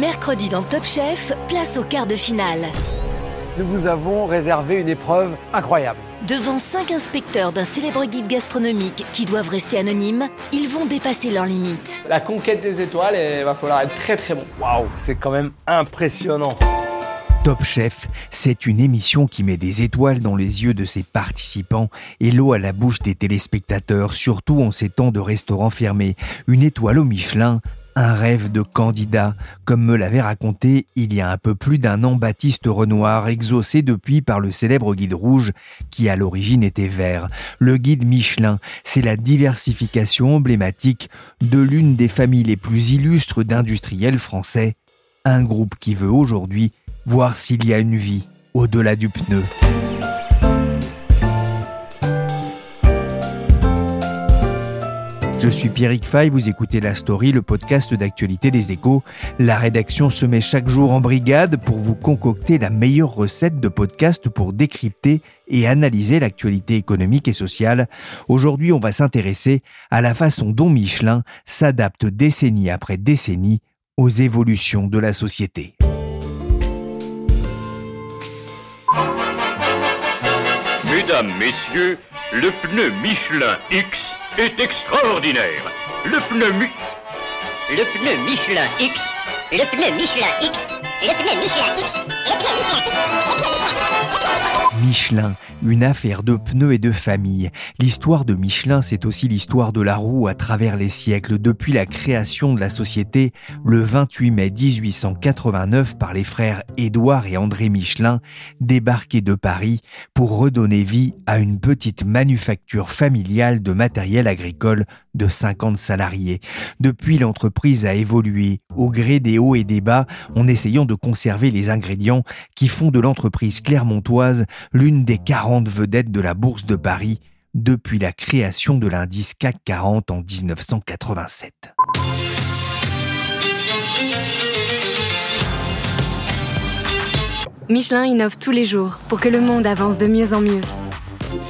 Mercredi dans Top Chef, place au quart de finale. Nous vous avons réservé une épreuve incroyable. Devant cinq inspecteurs d'un célèbre guide gastronomique qui doivent rester anonymes, ils vont dépasser leurs limites. La conquête des étoiles, il va falloir être très très bon. Waouh, c'est quand même impressionnant. Top Chef, c'est une émission qui met des étoiles dans les yeux de ses participants et l'eau à la bouche des téléspectateurs, surtout en ces temps de restaurants fermés. Une étoile au Michelin, un rêve de candidat, comme me l'avait raconté il y a un peu plus d'un an Baptiste Renoir, exaucé depuis par le célèbre guide rouge qui à l'origine était vert. Le guide Michelin, c'est la diversification emblématique de l'une des familles les plus illustres d'industriels français, un groupe qui veut aujourd'hui voir s'il y a une vie au-delà du pneu. Je suis Pierrick Fay, vous écoutez La Story, le podcast d'actualité des échos. La rédaction se met chaque jour en brigade pour vous concocter la meilleure recette de podcast pour décrypter et analyser l'actualité économique et sociale. Aujourd'hui, on va s'intéresser à la façon dont Michelin s'adapte décennie après décennie aux évolutions de la société. Mesdames, Messieurs, le pneu Michelin X est extraordinaire. Le pneu Mi... Le pneu Michelin X. Le pneu Michelin X. Le pneu Michelin X. Michelin, une affaire de pneus et de famille. L'histoire de Michelin, c'est aussi l'histoire de la roue à travers les siècles, depuis la création de la société le 28 mai 1889 par les frères Édouard et André Michelin, débarqués de Paris pour redonner vie à une petite manufacture familiale de matériel agricole de 50 salariés. Depuis, l'entreprise a évolué au gré des hauts et des bas en essayant de conserver les ingrédients qui font de l'entreprise clermontoise l'une des 40 vedettes de la Bourse de Paris depuis la création de l'indice CAC 40 en 1987. Michelin innove tous les jours pour que le monde avance de mieux en mieux.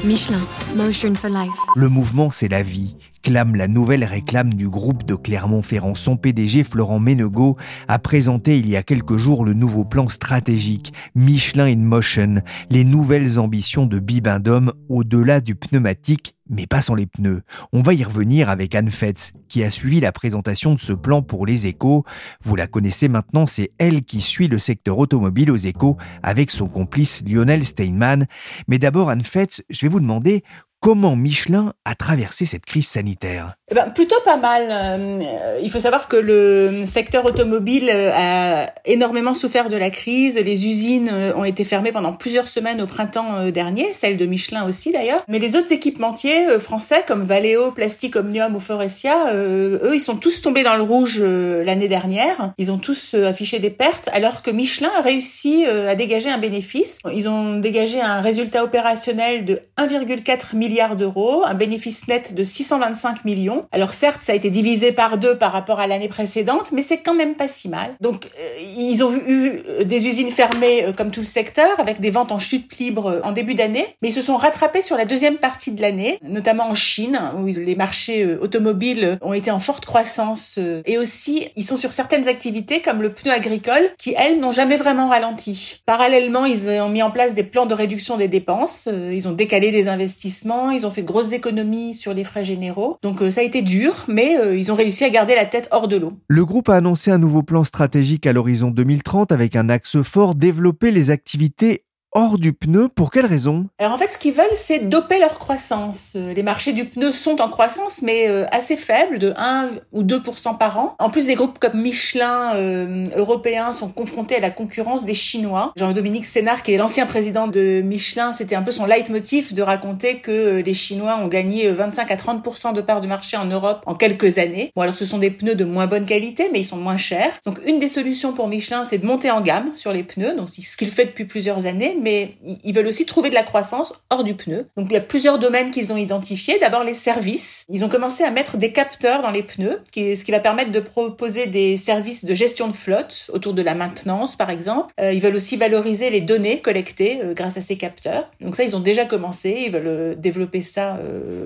Michelin, Motion for Life. Le mouvement, c'est la vie clame la nouvelle réclame du groupe de Clermont-Ferrand. Son PDG, Florent Ménegaud, a présenté il y a quelques jours le nouveau plan stratégique Michelin in Motion, les nouvelles ambitions de Bibendum au-delà du pneumatique mais pas sans les pneus. On va y revenir avec Anne Fetz, qui a suivi la présentation de ce plan pour les échos. Vous la connaissez maintenant, c'est elle qui suit le secteur automobile aux échos avec son complice Lionel Steinman. Mais d'abord, Anne Fetz, je vais vous demander Comment Michelin a traversé cette crise sanitaire? Eh ben, Plutôt pas mal. Euh, il faut savoir que le secteur automobile euh, a énormément souffert de la crise. Les usines euh, ont été fermées pendant plusieurs semaines au printemps dernier, celle de Michelin aussi d'ailleurs. Mais les autres équipementiers français comme Valeo, Plastic Omnium ou Forestia, eux, ils sont tous tombés dans le rouge l'année dernière. Ils ont tous affiché des pertes alors que Michelin a réussi à dégager un bénéfice. Ils ont dégagé un résultat opérationnel de 1,4 milliard milliards d'euros, un bénéfice net de 625 millions. Alors certes, ça a été divisé par deux par rapport à l'année précédente, mais c'est quand même pas si mal. Donc euh, ils ont eu euh, des usines fermées euh, comme tout le secteur, avec des ventes en chute libre en début d'année, mais ils se sont rattrapés sur la deuxième partie de l'année, notamment en Chine, où les marchés automobiles ont été en forte croissance, et aussi ils sont sur certaines activités comme le pneu agricole, qui elles n'ont jamais vraiment ralenti. Parallèlement, ils ont mis en place des plans de réduction des dépenses, ils ont décalé des investissements, ils ont fait grosses économies sur les frais généraux. Donc euh, ça a été dur, mais euh, ils ont réussi à garder la tête hors de l'eau. Le groupe a annoncé un nouveau plan stratégique à l'horizon 2030 avec un axe fort développer les activités hors du pneu. Pour quelle raison? Alors en fait, ce qu'ils veulent, c'est doper leur croissance. Euh, les marchés du pneu sont en croissance, mais euh, assez faible, de 1 ou 2% par an. En plus, des groupes comme Michelin euh, européens sont confrontés à la concurrence des Chinois. Jean-Dominique Sénard, qui est l'ancien président de Michelin, c'était un peu son leitmotiv de raconter que les Chinois ont gagné 25 à 30% de part du marché en Europe en quelques années. Bon, alors ce sont des pneus de moins bonne qualité, mais ils sont moins chers. Donc une des solutions pour Michelin, c'est de monter en gamme sur les pneus, donc ce qu'il fait depuis plusieurs années, mais ils veulent aussi trouver de la croissance hors du pneu. Donc il y a plusieurs domaines qu'ils ont identifiés. D'abord les services. Ils ont commencé à mettre des capteurs dans les pneus, ce qui va permettre de proposer des services de gestion de flotte autour de la maintenance, par exemple. Euh, ils veulent aussi valoriser les données collectées euh, grâce à ces capteurs. Donc ça, ils ont déjà commencé. Ils veulent euh, développer ça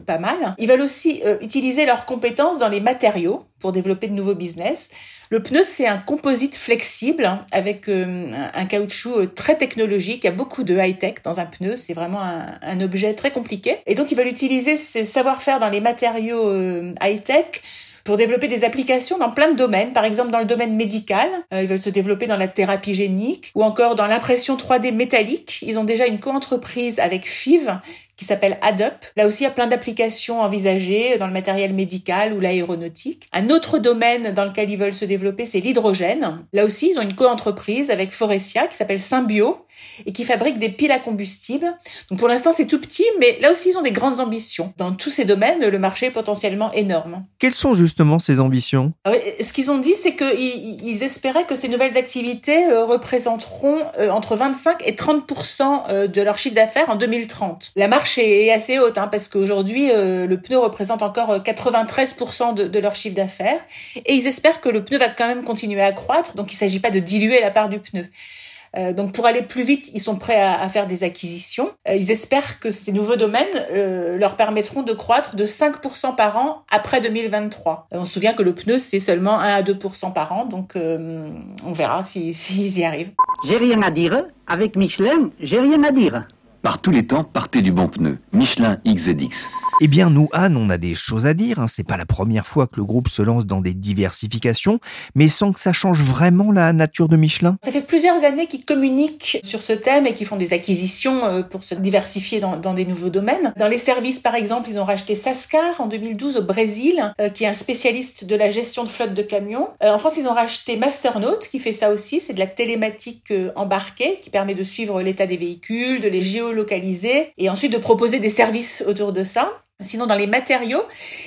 pas mal. Ils veulent aussi utiliser leurs compétences dans les matériaux pour développer de nouveaux business. Le pneu, c'est un composite flexible avec euh, un caoutchouc euh, très technologique. Il y a beaucoup de high-tech dans un pneu. C'est vraiment un, objet très compliqué. Et donc, ils veulent utiliser ces savoir-faire dans les matériaux euh, high-tech pour développer des applications dans plein de domaines, par exemple dans le domaine médical, ils veulent se développer dans la thérapie génique ou encore dans l'impression 3D métallique. Ils ont déjà une co-entreprise avec FIV qui s'appelle ADUP. Là aussi, il y a plein d'applications envisagées dans le matériel médical ou l'aéronautique. Un autre domaine dans lequel ils veulent se développer, c'est l'hydrogène. Là aussi, ils ont une co-entreprise avec Forestia qui s'appelle Symbio et qui fabrique des piles à combustible. Donc pour l'instant, c'est tout petit, mais là aussi, ils ont des grandes ambitions. Dans tous ces domaines, le marché est potentiellement énorme. Quelles sont justement ces ambitions? Ce qu'ils ont dit, c'est qu'ils espéraient que ces nouvelles activités euh, représenteront euh, entre 25 et 30 euh, de leur chiffre d'affaires en 2030. La marche est assez haute, hein, parce qu'aujourd'hui, le pneu représente encore 93 de, de leur chiffre d'affaires, et ils espèrent que le pneu va quand même continuer à croître, donc il ne s'agit pas de diluer la part du pneu. Euh, donc pour aller plus vite, ils sont prêts à, faire des acquisitions. Euh, ils espèrent que ces nouveaux domaines euh, leur permettront de croître de 5% par an après 2023. on se souvient que le pneu, c'est seulement 1 à 2% par an, donc on verra s'ils si, y arrivent. J'ai rien à dire. Avec Michelin, j'ai rien à dire. Par tous les temps, partez du bon pneu. Michelin XZX. Eh bien, nous, Anne, on a des choses à dire. Hein. C'est pas la première fois que le groupe se lance dans des diversifications, mais sans que ça change vraiment la nature de Michelin. Ça fait plusieurs années qu'ils communiquent sur ce thème et qu'ils font des acquisitions euh, pour se diversifier dans, des nouveaux domaines. Dans les services, par exemple, ils ont racheté Sascar en 2012 au Brésil, euh, qui est un spécialiste de la gestion de flotte de camions. Euh, en France, ils ont racheté Masternaut, qui fait ça aussi. C'est de la télématique embarquée, qui permet de suivre l'état des véhicules, de les géolocaliser et ensuite de proposer des services autour de ça. Sinon, dans les matériaux,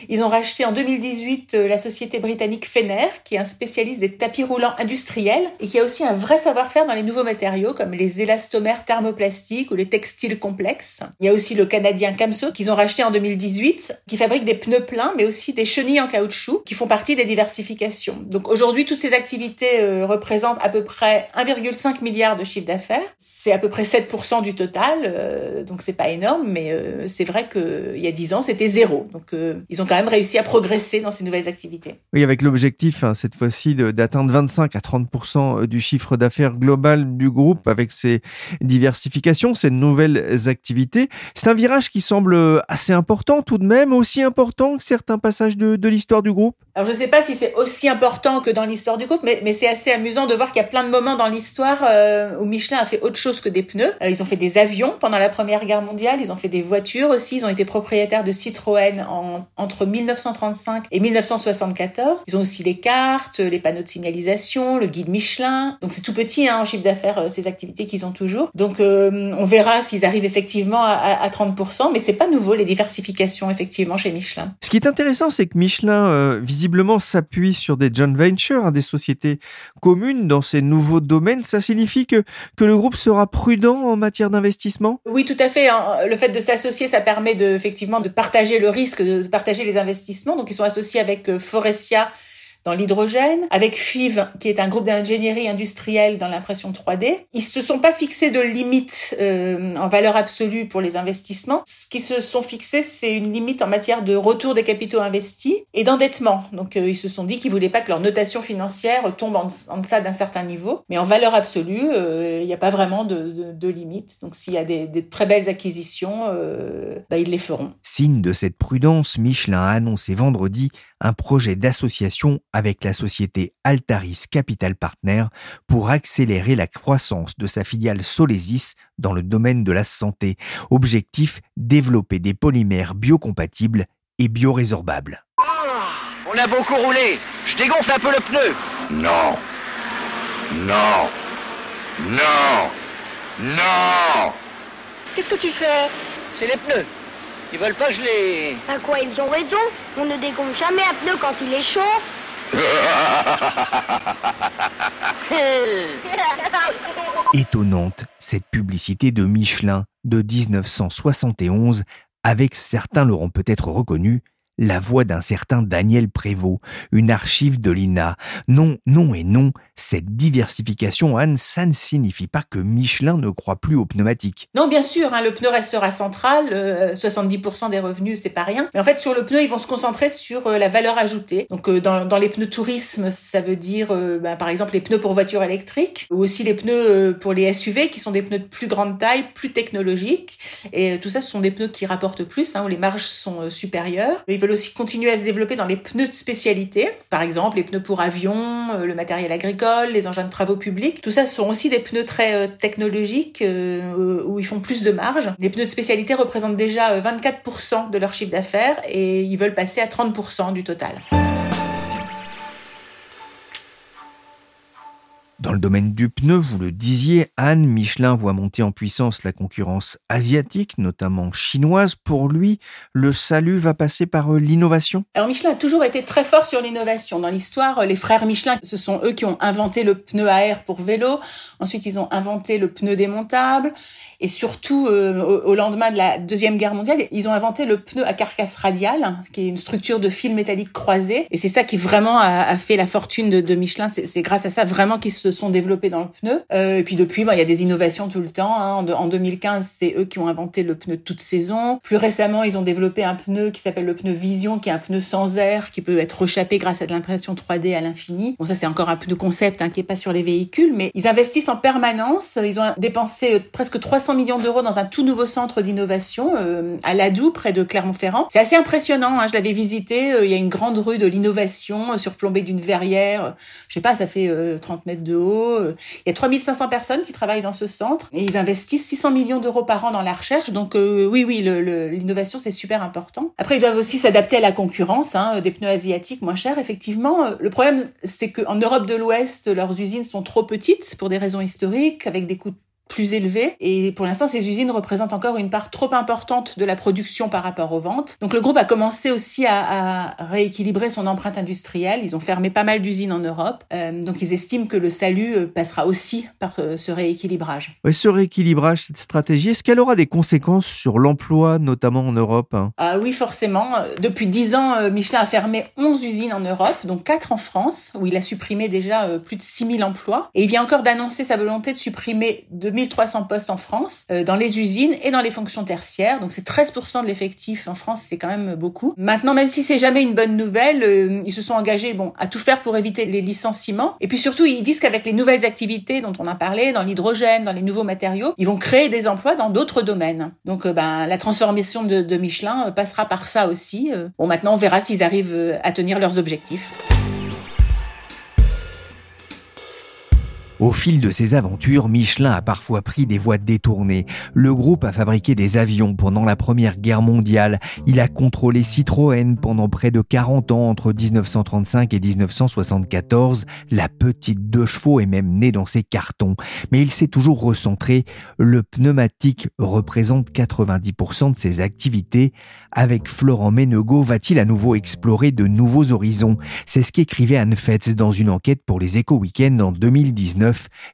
ils ont racheté en 2018 euh, la société britannique Fener, qui est un spécialiste des tapis roulants industriels et qui a aussi un vrai savoir-faire dans les nouveaux matériaux comme les élastomères thermoplastiques ou les textiles complexes. Il y a aussi le canadien Camso qu'ils ont racheté en 2018, qui fabrique des pneus pleins mais aussi des chenilles en caoutchouc qui font partie des diversifications. Donc aujourd'hui, toutes ces activités euh, représentent à peu près 1,5 milliard de chiffre d'affaires. C'est à peu près 7% du total, euh, donc c'est pas énorme, mais c'est vrai qu'il y a 10 ans, c'était zéro. Donc, euh, ils ont quand même réussi à progresser dans ces nouvelles activités. Oui, avec l'objectif, hein, cette fois-ci, d'atteindre 25 à 30 euh, du chiffre d'affaires global du groupe avec ces diversifications, ces nouvelles activités. C'est un virage qui semble euh, assez important tout de même, aussi important que certains passages de, de l'histoire du groupe. Alors, je ne sais pas si c'est aussi important que dans l'histoire du groupe, mais, mais c'est assez amusant de voir qu'il y a plein de moments dans l'histoire où Michelin a fait autre chose que des pneus. ils ont fait des avions pendant la Première Guerre mondiale, ils ont fait des voitures aussi, ils ont été propriétaires de Citroën en, entre 1935 et 1974. Ils ont aussi les cartes, les panneaux de signalisation, le guide Michelin. Donc c'est tout petit hein, en chiffre d'affaires euh, ces activités qu'ils ont toujours. Donc euh, on verra s'ils arrivent effectivement à, 30%, mais c'est pas nouveau les diversifications effectivement chez Michelin. Ce qui est intéressant, c'est que Michelin euh, visiblement s'appuie sur des joint ventures, hein, des sociétés communes dans ces nouveaux domaines. Ça signifie que que le groupe sera prudent en matière d'investissement? Oui, tout à fait. Hein. Le fait de s'associer, ça permet de effectivement de partager le risque, de partager les investissements. Donc, ils sont associés avec euh, Forestia dans l'hydrogène, avec FIV, qui est un groupe d'ingénierie industrielle dans l'impression 3D. Ils se sont pas fixés de limite euh, en valeur absolue pour les investissements. Ce qui se sont fixés, c'est une limite en matière de retour des capitaux investis et d'endettement. Donc euh, ils se sont dit qu'ils voulaient pas que leur notation financière tombe en, deçà d'un certain niveau. Mais en valeur absolue, euh, il n'y a pas vraiment de, de, limite. Donc s'il y a des, des, très belles acquisitions, bah, ils les feront. Signe de cette prudence, Michelin a annoncé vendredi un projet d'association avec la société Altaris Capital Partner pour accélérer la croissance de sa filiale Solesis dans le domaine de la santé. Objectif, développer des polymères biocompatibles et biorésorbables. On a beaucoup roulé. Je dégonfle un peu le pneu. Non. Non. Non. Non. Qu'est-ce que tu fais? C'est les pneus. Ils veulent pas que je les... À quoi ils ont raison On ne dégonfle jamais un pneu quand il est chaud. Étonnante, cette publicité de Michelin de 1971, avec certains l'auront peut-être reconnu, la voix d'un certain Daniel Prévost, une archive de l'INA. Non, non et non, cette diversification, Anne, ça ne signifie pas que Michelin ne croit plus aux pneumatiques. Non, bien sûr, hein, le pneu restera central, 70% euh, des revenus, c'est pas rien. Mais en fait, sur le pneu, ils vont se concentrer sur euh, la valeur ajoutée. Donc, euh, dans, les pneus tourisme, ça veut dire, bah, par exemple, les pneus pour voitures électriques, ou aussi les pneus pour les SUV, qui sont des pneus de plus grande taille, plus technologiques. Et tout ça, ce sont des pneus qui rapportent plus, hein, où les marges sont supérieures. Ils veulent aussi continuer à se développer dans les pneus de spécialité, par exemple les pneus pour avions, le matériel agricole, les engins de travaux publics. Tout ça sont aussi des pneus très euh, technologiques euh, où ils font plus de marge. Les pneus de spécialité représentent déjà 24% euh, de leur chiffre d'affaires et ils veulent passer à 30% du total. Dans le domaine du pneu, vous le disiez, Anne, Michelin voit monter en puissance la concurrence asiatique, notamment chinoise. Pour lui, le salut va passer par euh, l'innovation? Alors Michelin a toujours été très fort sur l'innovation. Dans l'histoire, les frères Michelin, ce sont eux qui ont inventé le pneu à air pour vélo. Ensuite, ils ont inventé le pneu démontable. Et surtout, euh, au, lendemain de la Deuxième Guerre mondiale, ils ont inventé le pneu à carcasse radiale, qui est une structure de fil métallique croisé. Et c'est ça qui vraiment a, fait la fortune de, de Michelin. C'est grâce à ça vraiment qu'ils se sont développés dans le pneu. Euh, et puis depuis, il y a des innovations tout le temps. Hein. En, 2015, c'est eux qui ont inventé le pneu toute saison. Plus récemment, ils ont développé un pneu qui s'appelle le pneu Vision, qui est un pneu sans air, qui peut être rechappé grâce à de l'impression 3D à l'infini. Bon, ça c'est encore un pneu concept hein, qui est pas sur les véhicules, mais ils investissent en permanence. Ils ont dépensé euh, presque 300 millions d'euros dans un tout nouveau centre d'innovation euh, à Ladoux, près de Clermont-Ferrand. C'est assez impressionnant. Hein, je l'avais visité. Euh, il y a une grande rue de l'innovation euh, surplombée d'une verrière. Je sais pas, ça fait 30 mètres de haut. Il y a 3500 personnes qui travaillent dans ce centre et ils investissent 600 millions d'euros par an dans la recherche. Donc oui, oui, l'innovation c'est super important. Après, ils doivent aussi s'adapter à la concurrence. Hein, des pneus asiatiques moins chers, effectivement. Le problème, c'est qu'en Europe de l'Ouest, leurs usines sont trop petites pour des raisons historiques, avec des coûts plus élevé. Et pour l'instant, ces usines représentent encore une part trop importante de la production par rapport aux ventes. Donc le groupe a commencé aussi à, à rééquilibrer son empreinte industrielle. Ils ont fermé pas mal d'usines en Europe. Euh, donc ils estiment que le salut euh, passera aussi par euh, ce rééquilibrage. Ce rééquilibrage, cette stratégie, est-ce qu'elle aura des conséquences sur l'emploi, notamment en Europe hein? Ah, Oui, forcément. Depuis 10 ans, Michelin a fermé 11 usines en Europe, donc 4 en France, où il a supprimé déjà plus de 6000 emplois. Et il vient encore d'annoncer sa volonté de supprimer de 1300 postes en France, euh, dans les usines et dans les fonctions tertiaires. Donc c'est 13% de l'effectif en France, c'est quand même beaucoup. Maintenant, même si c'est jamais une bonne nouvelle, euh, ils se sont engagés bon à tout faire pour éviter les licenciements. Et puis surtout, ils disent qu'avec les nouvelles activités dont on a parlé, dans l'hydrogène, dans les nouveaux matériaux, ils vont créer des emplois dans d'autres domaines. Donc euh, ben la transformation de, de Michelin passera par ça aussi. Bon, maintenant on verra s'ils arrivent à tenir leurs objectifs. Au fil de ses aventures, Michelin a parfois pris des voies détournées. Le groupe a fabriqué des avions pendant la Première Guerre mondiale. Il a contrôlé Citroën pendant près de 40 ans entre 1935 et 1974. La petite deux chevaux est même née dans ses cartons. Mais il s'est toujours recentré. Le pneumatique représente 90% de ses activités. Avec Florent Ménegot, va-t-il à nouveau explorer de nouveaux horizons? C'est ce qu'écrivait Anne Fetz dans une enquête pour les Éco Weekends en 2019.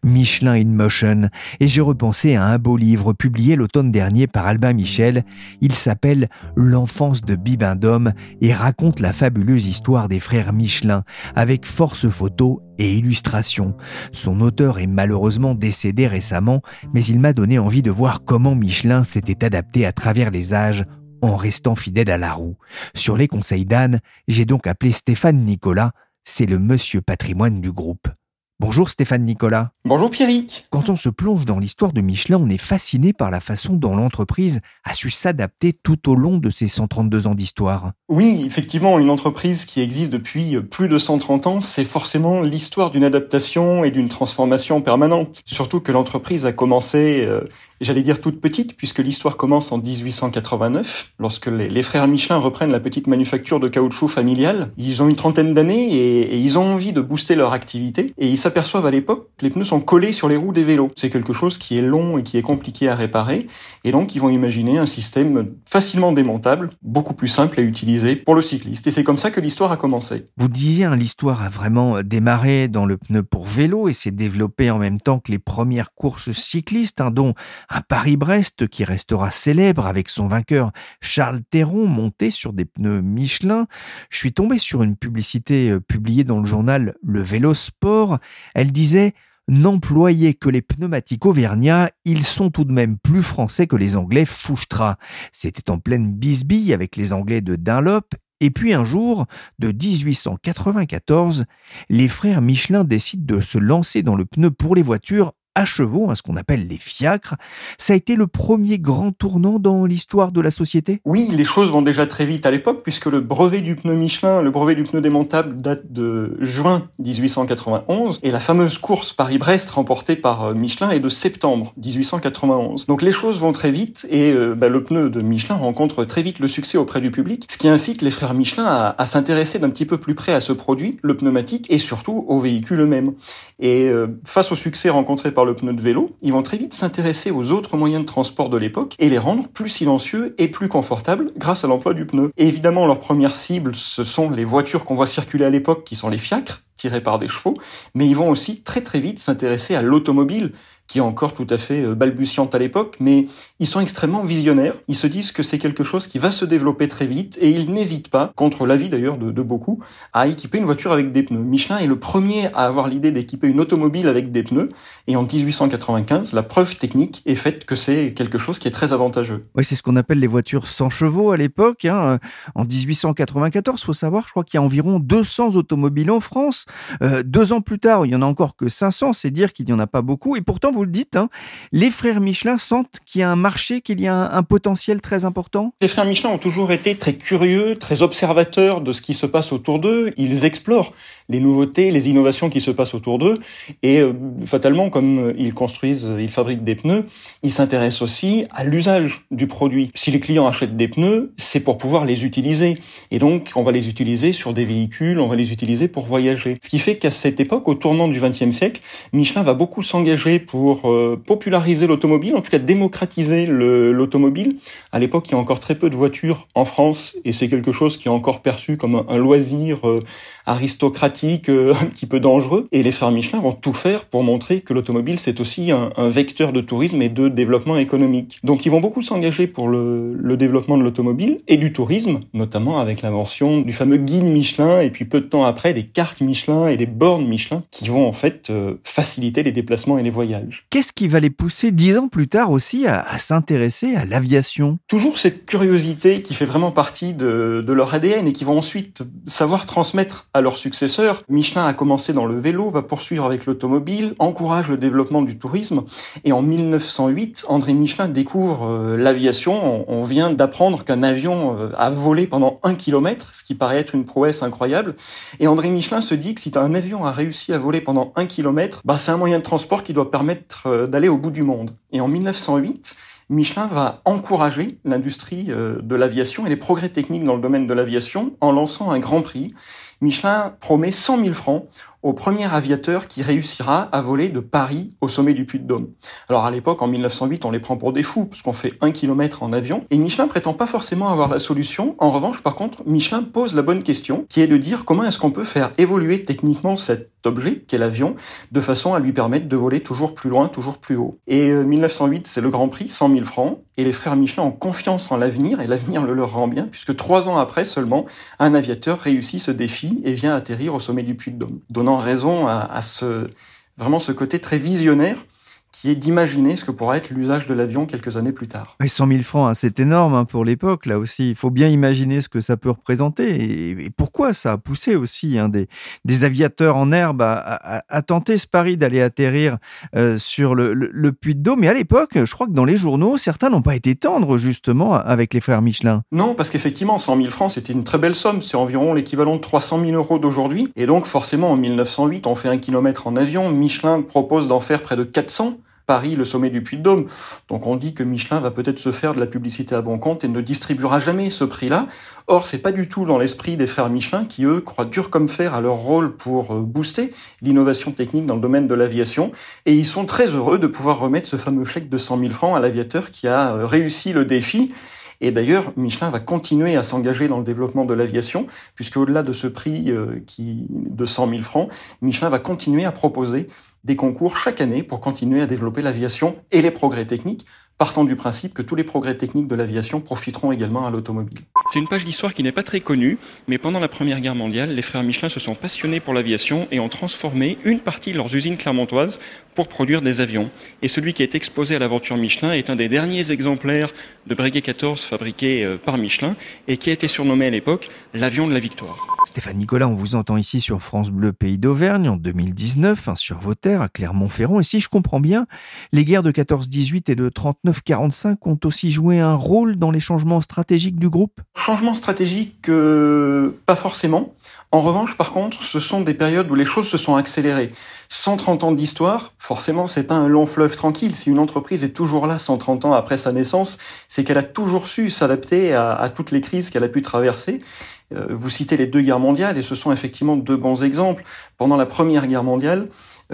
Michelin in Motion, et j'ai repensé à un beau livre publié l'automne dernier par Albin Michel. Il s'appelle L'enfance de Bibendum et raconte la fabuleuse histoire des frères Michelin, avec force photos et illustrations. Son auteur est malheureusement décédé récemment, mais il m'a donné envie de voir comment Michelin s'était adapté à travers les âges en restant fidèle à la roue. Sur les conseils d'Anne, j'ai donc appelé Stéphane Nicolas, c'est le monsieur patrimoine du groupe. Bonjour Stéphane Nicolas. Bonjour Pierrick. Quand on se plonge dans l'histoire de Michelin, on est fasciné par la façon dont l'entreprise a su s'adapter tout au long de ses 132 ans d'histoire. Oui, effectivement, une entreprise qui existe depuis plus de 130 ans, c'est forcément l'histoire d'une adaptation et d'une transformation permanente. Surtout que l'entreprise a commencé, euh, j'allais dire toute petite, puisque l'histoire commence en 1889, lorsque les, frères Michelin reprennent la petite manufacture de caoutchouc familiale. Ils ont une trentaine d'années et, ils ont envie de booster leur activité. Et ils s'aperçoivent à l'époque que les pneus sont collés sur les roues des vélos. C'est quelque chose qui est long et qui est compliqué à réparer. Et donc, ils vont imaginer un système facilement démontable, beaucoup plus simple à utiliser pour le cycliste. Et c'est comme ça que l'histoire a commencé. Vous disiez, hein, l'histoire a vraiment démarré dans le pneu pour vélo et s'est développée en même temps que les premières courses cyclistes, hein, dont un Paris-Brest qui restera célèbre avec son vainqueur Charles Théron monté sur des pneus Michelin. Je suis tombé sur une publicité euh, publiée dans le journal Le Vélo Sport. Elle disait n'employez que les pneumatiques auvergnats, ils sont tout de même plus français que les anglais Fouchtra. C'était en pleine bisbille avec les anglais de Dunlop et puis un jour, de 1894, les frères Michelin décident de se lancer dans le pneu pour les voitures à chevaux, hein, ce qu'on appelle les fiacres. Ça a été le premier grand tournant dans l'histoire de la société? Oui, les choses vont déjà très vite à l'époque, puisque le brevet du pneu Michelin, le brevet du pneu démontable date de juin 1891, et la fameuse course Paris-Brest remportée par euh, Michelin est de septembre 1891. Donc les choses vont très vite, et euh, bah, le pneu de Michelin rencontre très vite le succès auprès du public, ce qui incite les frères Michelin à, s'intéresser d'un petit peu plus près à ce produit, le pneumatique, et surtout au véhicule eux-mêmes. Et euh, face au succès rencontré par le pneu de vélo, ils vont très vite s'intéresser aux autres moyens de transport de l'époque et les rendre plus silencieux et plus confortables grâce à l'emploi du pneu. Évidemment, leur première cible, ce sont les voitures qu'on voit circuler à l'époque, qui sont les fiacres, tirés par des chevaux, mais ils vont aussi très très vite s'intéresser à l'automobile, qui est encore tout à fait euh, balbutiante à l'époque, mais ils sont extrêmement visionnaires. Ils se disent que c'est quelque chose qui va se développer très vite et ils n'hésitent pas, contre l'avis d'ailleurs de, beaucoup, à équiper une voiture avec des pneus. Michelin est le premier à avoir l'idée d'équiper une automobile avec des pneus et en 1895, la preuve technique est faite que c'est quelque chose qui est très avantageux. Oui, c'est ce qu'on appelle les voitures sans chevaux à l'époque. Hein. En 1894, faut savoir, je crois qu'il y a environ 200 automobiles en France. Euh, deux ans plus tard, il y en a encore que 500, c'est dire qu'il n'y en a pas beaucoup. Et pourtant, le dites, hein, les frères Michelin sentent qu'il y a un marché, qu'il y a un, potentiel très important? Les frères Michelin ont toujours été très curieux, très observateurs de ce qui se passe autour d'eux. Ils explorent les nouveautés, les innovations qui se passent autour d'eux. Et euh, fatalement, comme ils construisent, ils fabriquent des pneus, ils s'intéressent aussi à l'usage du produit. Si les clients achètent des pneus, c'est pour pouvoir les utiliser. Et donc, on va les utiliser sur des véhicules, on va les utiliser pour voyager. Ce qui fait qu'à cette époque, au tournant du XXe siècle, Michelin va beaucoup s'engager pour euh, populariser l'automobile, en tout cas démocratiser l'automobile. À l'époque, il y a encore très peu de voitures en France, et c'est quelque chose qui est encore perçu comme un, un loisir euh, aristocratique, euh, un petit peu dangereux. Et les frères Michelin vont tout faire pour montrer que l'automobile, c'est aussi un, un, vecteur de tourisme et de développement économique. Donc ils vont beaucoup s'engager pour le, le, développement de l'automobile et du tourisme, notamment avec l'invention du fameux guide Michelin, et puis peu de temps après, des cartes Michelin et des bornes Michelin qui vont en fait euh, faciliter les déplacements et les voyages. Qu'est-ce qui va les pousser dix ans plus tard aussi à, à s'intéresser à l'aviation? Toujours cette curiosité qui fait vraiment partie de, de leur ADN et qui vont ensuite savoir transmettre à leurs successeurs. Michelin a commencé dans le vélo, va poursuivre avec l'automobile, encourage le développement du tourisme. Et en 1908, André Michelin découvre euh, l'aviation. On, vient d'apprendre qu'un avion euh, a volé pendant un kilomètre, ce qui paraît être une prouesse incroyable. Et André Michelin se dit que si un avion a réussi à voler pendant un kilomètre, bah, c'est un moyen de transport qui doit permettre euh, d'aller au bout du monde. Et en 1908, Michelin va encourager l'industrie de l'aviation et les progrès techniques dans le domaine de l'aviation en lançant un grand prix. Michelin promet 100 000 francs au premier aviateur qui réussira à voler de Paris au sommet du Puy-de-Dôme. Alors à l'époque, en 1908, on les prend pour des fous, parce qu'on fait un kilomètre en avion, et Michelin prétend pas forcément avoir la solution. En revanche, par contre, Michelin pose la bonne question, qui est de dire comment est-ce qu'on peut faire évoluer techniquement cet objet, qu'est l'avion, de façon à lui permettre de voler toujours plus loin, toujours plus haut. Et euh, 1908, c'est le Grand Prix, 100 000 francs, et les frères Michelin ont confiance en l'avenir, et l'avenir le leur rend bien, puisque trois ans après seulement, un aviateur réussit ce défi et vient atterrir au sommet du Puy-de-Dôme, donnant raison à, à, ce vraiment ce côté très visionnaire qui est d'imaginer ce que pourra être l'usage de l'avion quelques années plus tard. Et 100 000 francs, hein, c'est énorme hein, pour l'époque, là aussi. Il faut bien imaginer ce que ça peut représenter et, pourquoi ça a poussé aussi hein, des, des, aviateurs en herbe à, tenter ce pari d'aller atterrir euh, sur le, le, puits de Dôme. Mais à l'époque, je crois que dans les journaux, certains n'ont pas été tendres justement avec les frères Michelin. Non, parce qu'effectivement, 100 000 francs, c'était une très belle somme. C'est environ l'équivalent de 300 000 euros d'aujourd'hui. Et donc, forcément, en 1908, on fait un kilomètre en avion. Michelin propose d'en faire près de 400. Paris, le sommet du Puy-de-Dôme. Donc on dit que Michelin va peut-être se faire de la publicité à bon compte et ne distribuera jamais ce prix-là. Or, c'est pas du tout dans l'esprit des frères Michelin qui, eux, croient dur comme fer à leur rôle pour euh, booster l'innovation technique dans le domaine de l'aviation. Et ils sont très heureux de pouvoir remettre ce fameux chèque de 100 000 francs à l'aviateur qui a euh, réussi le défi. Et d'ailleurs, Michelin va continuer à s'engager dans le développement de l'aviation, puisque au-delà de ce prix euh, qui, de 100 000 francs, Michelin va continuer à proposer des concours chaque année pour continuer à développer l'aviation et les progrès techniques, partant du principe que tous les progrès techniques de l'aviation profiteront également à l'automobile. C'est une page d'histoire qui n'est pas très connue, mais pendant la Première Guerre mondiale, les frères Michelin se sont passionnés pour l'aviation et ont transformé une partie de leurs usines clermontoises pour produire des avions. Et celui qui est exposé à l'aventure Michelin est un des derniers exemplaires de Breguet 14 fabriqué euh, par Michelin et qui a été surnommé à l'époque l'avion de la victoire. Stéphane Nicolas, on vous entend ici sur France Bleu Pays d'Auvergne en 2019, hein, sur vos terres à Clermont-Ferrand. Et si je comprends bien, les guerres de 14-18 et de 39-45 ont aussi joué un rôle dans les changements stratégiques du groupe? Changements stratégiques, euh, pas forcément. En revanche, par contre, ce sont des périodes où les choses se sont accélérées. 130 ans d'histoire, forcément, c'est pas un long fleuve tranquille. Si une entreprise est toujours là 130 ans après sa naissance, c'est qu'elle a toujours su s'adapter à, toutes les crises qu'elle a pu traverser. Euh, vous citez les deux guerres mondiales et ce sont effectivement deux bons exemples. Pendant la Première Guerre mondiale,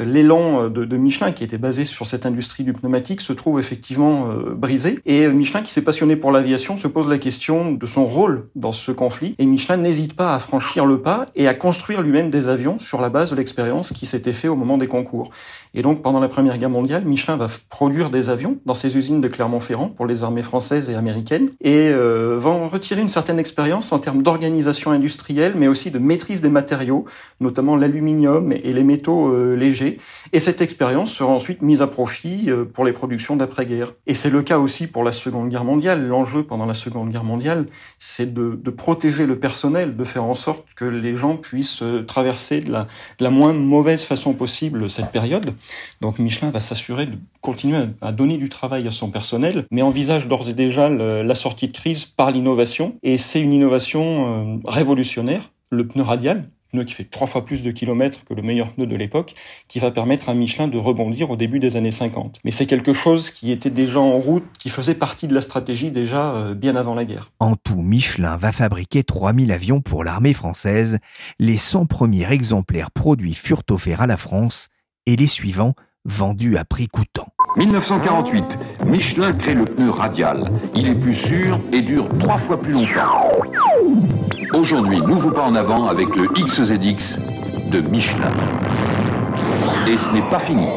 l'élan euh, de, Michelin, qui était basé sur cette industrie du pneumatique, se trouve effectivement brisé. Et Michelin, qui s'est passionné pour l'aviation, se pose la question de son rôle dans ce conflit. Et Michelin n'hésite pas à franchir le pas et à construire lui-même des avions sur la base de l'expérience qui s'était fait au moment des concours. Et donc, pendant la Première Guerre mondiale, Michelin va produire des avions dans ses usines de Clermont-Ferrand pour les armées françaises et américaines et va en retirer une certaine expérience en termes d'organisation industrielle, mais aussi de maîtrise des matériaux, notamment l'aluminium et les métaux euh, légers. Et cette expérience sera ensuite mise à profit euh, pour les productions d'après-guerre. Et c'est le cas aussi pour la Seconde Guerre mondiale. L'enjeu pendant la Seconde Guerre mondiale, c'est de, protéger le personnel, de faire en sorte que les gens puissent euh, traverser de la, de la moins mauvaise façon possible cette période. Donc Michelin va s'assurer de continuer à donner du travail à son personnel, mais envisage d'ores et déjà la sortie de crise par l'innovation. Et c'est une innovation révolutionnaire, le pneu radial, pneu qui fait trois fois plus de kilomètres que le meilleur pneu de l'époque, qui va permettre à Michelin de rebondir au début des années 50. Mais c'est quelque chose qui était déjà en route, qui faisait partie de la stratégie déjà euh, bien avant la guerre. En tout, Michelin va fabriquer 3000 avions pour l'armée française. Les 100 premiers exemplaires produits furent offerts à la France et les suivants vendus à prix coûtant. 1948, Michelin crée le pneu radial. Il est plus sûr et dure trois fois plus longtemps. Aujourd'hui, nouveau pas en avant avec le XZX de Michelin. Et ce n'est pas fini.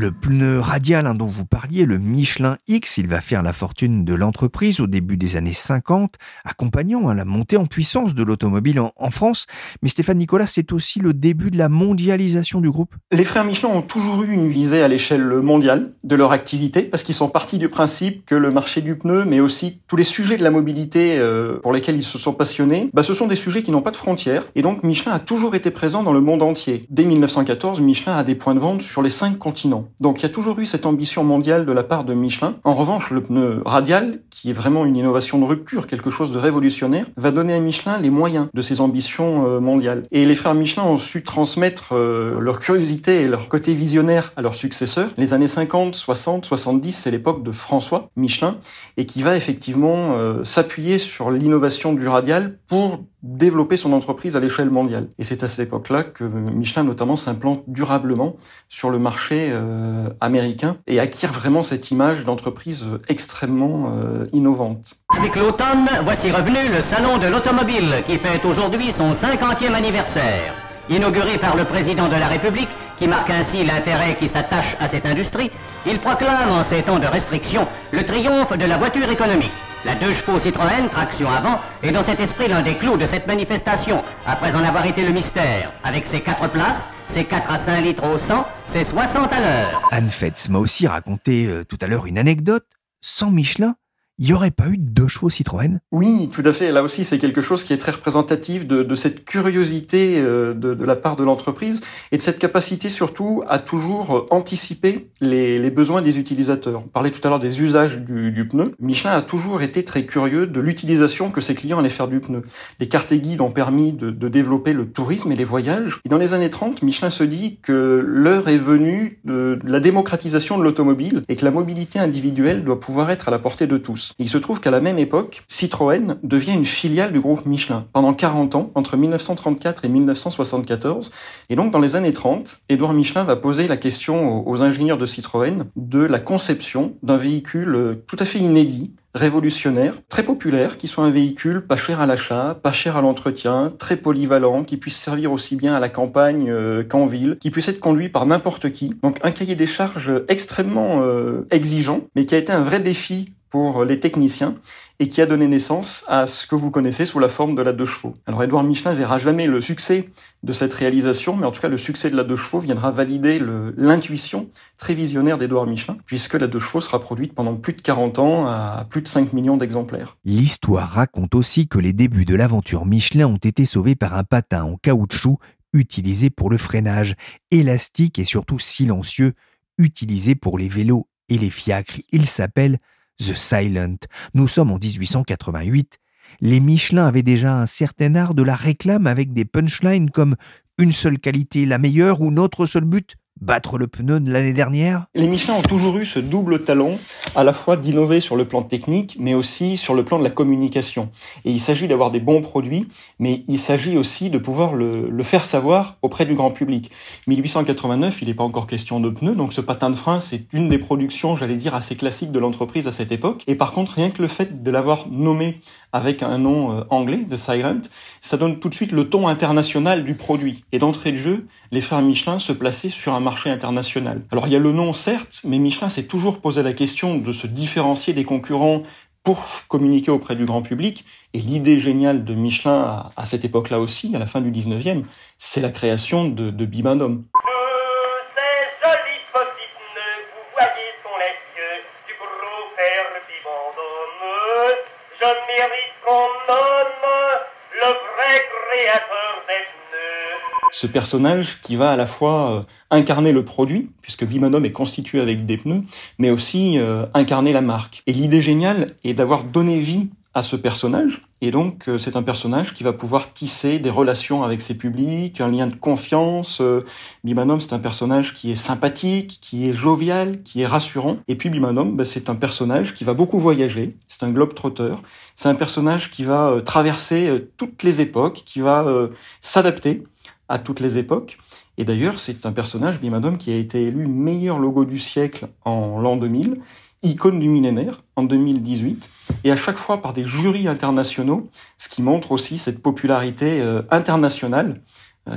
Le pneu radial hein, dont vous parliez, le Michelin X, il va faire la fortune de l'entreprise au début des années 50, accompagnant hein, la montée en puissance de l'automobile en, France. Mais Stéphane Nicolas, c'est aussi le début de la mondialisation du groupe. Les frères Michelin ont toujours eu une visée à l'échelle mondiale de leur activité, parce qu'ils sont partis du principe que le marché du pneu, mais aussi tous les sujets de la mobilité euh, pour lesquels ils se sont passionnés, bah, ce sont des sujets qui n'ont pas de frontières. Et donc Michelin a toujours été présent dans le monde entier. Dès 1914, Michelin a des points de vente sur les cinq continents. Donc il y a toujours eu cette ambition mondiale de la part de Michelin. En revanche, le pneu radial, qui est vraiment une innovation de rupture, quelque chose de révolutionnaire, va donner à Michelin les moyens de ses ambitions euh, mondiales. Et les frères Michelin ont su transmettre euh, leur curiosité et leur côté visionnaire à leurs successeurs. Les années 50, 60, 70, c'est l'époque de François Michelin, et qui va effectivement euh, s'appuyer sur l'innovation du radial pour développer son entreprise à l'échelle mondiale. Et c'est à cette époque-là que Michelin notamment s'implante durablement sur le marché américain et acquiert vraiment cette image d'entreprise extrêmement euh, innovante. Avec l'automne, voici revenu le Salon de l'automobile qui fête aujourd'hui son 50e anniversaire. Inauguré par le président de la République, qui marque ainsi l'intérêt qui s'attache à cette industrie, il proclame en ces temps de restriction le triomphe de la voiture économique. La deux chevaux Citroën, traction avant, est dans cet esprit l'un des clous de cette manifestation, après en avoir été le mystère, avec ses quatre places, c'est 4 à 5 litres au 100, c'est 60 à l'heure. Anne Fetz m'a aussi raconté euh, tout à l'heure une anecdote. Sans Michelin, il n'y aurait pas eu deux chevaux Citroën? Oui, tout à fait. Là aussi, c'est quelque chose qui est très représentatif de, cette curiosité euh, de, la part de l'entreprise et de cette capacité surtout à toujours euh, anticiper les, besoins des utilisateurs. On parlait tout à l'heure des usages du, du, pneu. Michelin a toujours été très curieux de l'utilisation que ses clients allaient faire du pneu. Les cartes et guides ont permis de, de développer le tourisme et les voyages. Et dans les années 30, Michelin se dit que l'heure est venue de la démocratisation de l'automobile et que la mobilité individuelle doit pouvoir être à la portée de tous il se trouve qu'à la même époque, Citroën devient une filiale du groupe Michelin pendant 40 ans, entre 1934 et 1974. Et donc, dans les années 30, Édouard Michelin va poser la question aux ingénieurs de Citroën de la conception d'un véhicule euh, tout à fait inédit, révolutionnaire, très populaire, qui soit un véhicule pas cher à l'achat, pas cher à l'entretien, très polyvalent, qui puisse servir aussi bien à la campagne euh, qu'en ville, qui puisse être conduit par n'importe qui. Donc un cahier des charges extrêmement euh, exigeant, mais qui a été un vrai défi pour les techniciens et qui a donné naissance à ce que vous connaissez sous la forme de la deux chevaux. Alors Édouard Michelin verra jamais le succès de cette réalisation, mais en tout cas le succès de la deux chevaux viendra valider l'intuition très visionnaire d'Édouard Michelin, puisque la deux chevaux sera produite pendant plus de 40 ans à plus de 5 millions d'exemplaires. L'histoire raconte aussi que les débuts de l'aventure Michelin ont été sauvés par un patin en caoutchouc utilisé pour le freinage, élastique et surtout silencieux, utilisé pour les vélos et les fiacres. Il s'appelle The Silent. Nous sommes en 1888. Les Michelin avaient déjà un certain art de la réclame avec des punchlines comme une seule qualité la meilleure ou notre seul but battre le pneu de l'année dernière? Les Michelin ont toujours eu ce double talon, à la fois d'innover sur le plan technique, mais aussi sur le plan de la communication. Et il s'agit d'avoir des bons produits, mais il s'agit aussi de pouvoir le, le, faire savoir auprès du grand public. 1889, il n'est pas encore question de pneus, donc ce patin de frein, c'est une des productions, j'allais dire, assez classiques de l'entreprise à cette époque. Et par contre, rien que le fait de l'avoir nommé avec un nom euh, anglais, The Silent, ça donne tout de suite le ton international du produit. Et d'entrée de jeu, les frères Michelin se plaçaient sur un marché international. Alors il y a le nom certes, mais Michelin s'est toujours posé la question de se différencier des concurrents pour communiquer auprès du grand public. Et l'idée géniale de Michelin à, cette époque-là aussi, à la fin du 19e, c'est la création de, de Bibendum. Ce personnage qui va à la fois euh, incarner le produit, puisque Bimanum est constitué avec des pneus, mais aussi euh, incarner la marque. Et l'idée géniale est d'avoir donné vie à ce personnage, et donc euh, c'est un personnage qui va pouvoir tisser des relations avec ses publics, un lien de confiance. Bimanum, c'est un personnage qui est sympathique, qui est jovial, qui est rassurant. Et puis Bimanum, bah, c'est un personnage qui va beaucoup voyager, c'est un globe-trotteur, c'est un personnage qui va traverser toutes les époques, qui va s'adapter à toutes les époques. Et d'ailleurs, c'est un personnage, Bimadom, qui a été élu meilleur logo du siècle en l'an 2000, icône du millénaire en 2018, et à chaque fois par des jurys internationaux, ce qui montre aussi cette popularité euh, internationale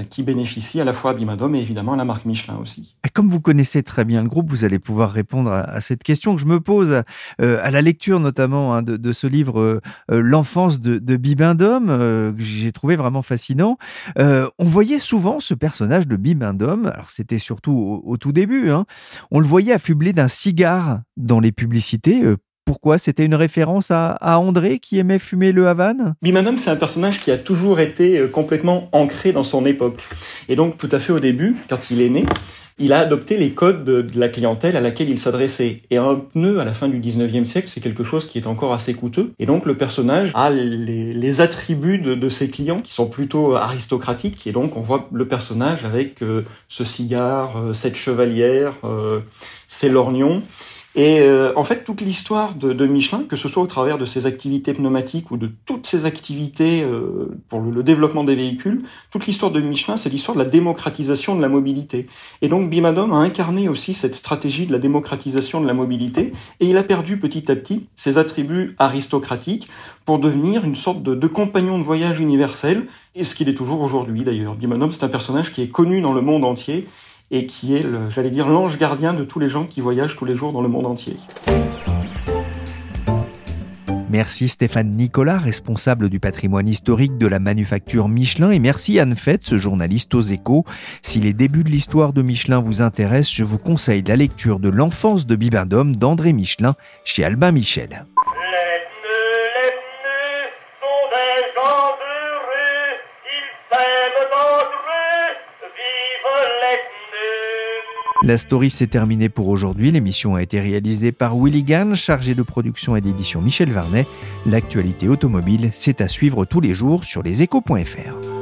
qui bénéficie à la fois à Bimadom et évidemment à la marque Michelin aussi. Comme vous connaissez très bien le groupe, vous allez pouvoir répondre à, cette question que je me pose euh, à la lecture notamment hein, de, ce livre euh, L'enfance de, de que j'ai trouvé vraiment fascinant. on voyait souvent ce personnage de Bibendum, alors c'était surtout au, tout début, hein, on le voyait affublé d'un cigare dans les publicités pourquoi? C'était une référence à, André qui aimait fumer le Havane? Bimanom, c'est un personnage qui a toujours été euh, complètement ancré dans son époque. Et donc, tout à fait au début, quand il est né, il a adopté les codes de, la clientèle à laquelle il s'adressait. Et un pneu à la fin du 19e siècle, c'est quelque chose qui est encore assez coûteux. Et donc le personnage a les, attributs de, ses clients qui sont plutôt aristocratiques. Et donc on voit le personnage avec euh, ce cigare, euh, cette chevalière, ces lorgnons. Et euh, en fait, toute l'histoire de, de, Michelin, que ce soit au travers de ses activités pneumatiques ou de toutes ses activités euh, pour le, développement des véhicules, toute l'histoire de Michelin, c'est l'histoire de la démocratisation de la mobilité. Et donc Bimadom a incarné aussi cette stratégie de la démocratisation de la mobilité, et il a perdu petit à petit ses attributs aristocratiques pour devenir une sorte de, de compagnon de voyage universel, et ce qu'il est toujours aujourd'hui d'ailleurs. Bimadom, c'est un personnage qui est connu dans le monde entier et qui est, j'allais dire, l'ange gardien de tous les gens qui voyagent tous les jours dans le monde entier. Merci Stéphane Nicolas, responsable du patrimoine historique de la manufacture Michelin, et merci Anne Fetz, journaliste aux échos. Si les débuts de l'histoire de Michelin vous intéressent, je vous conseille la lecture de L'enfance de Bibendum d'André Michelin chez Albin Michel. La story s'est terminée pour aujourd'hui. L'émission a été réalisée par Willy Gann, chargé de production et d'édition Michel Varnet. L'actualité automobile, c'est à suivre tous les jours sur leséchos.fr.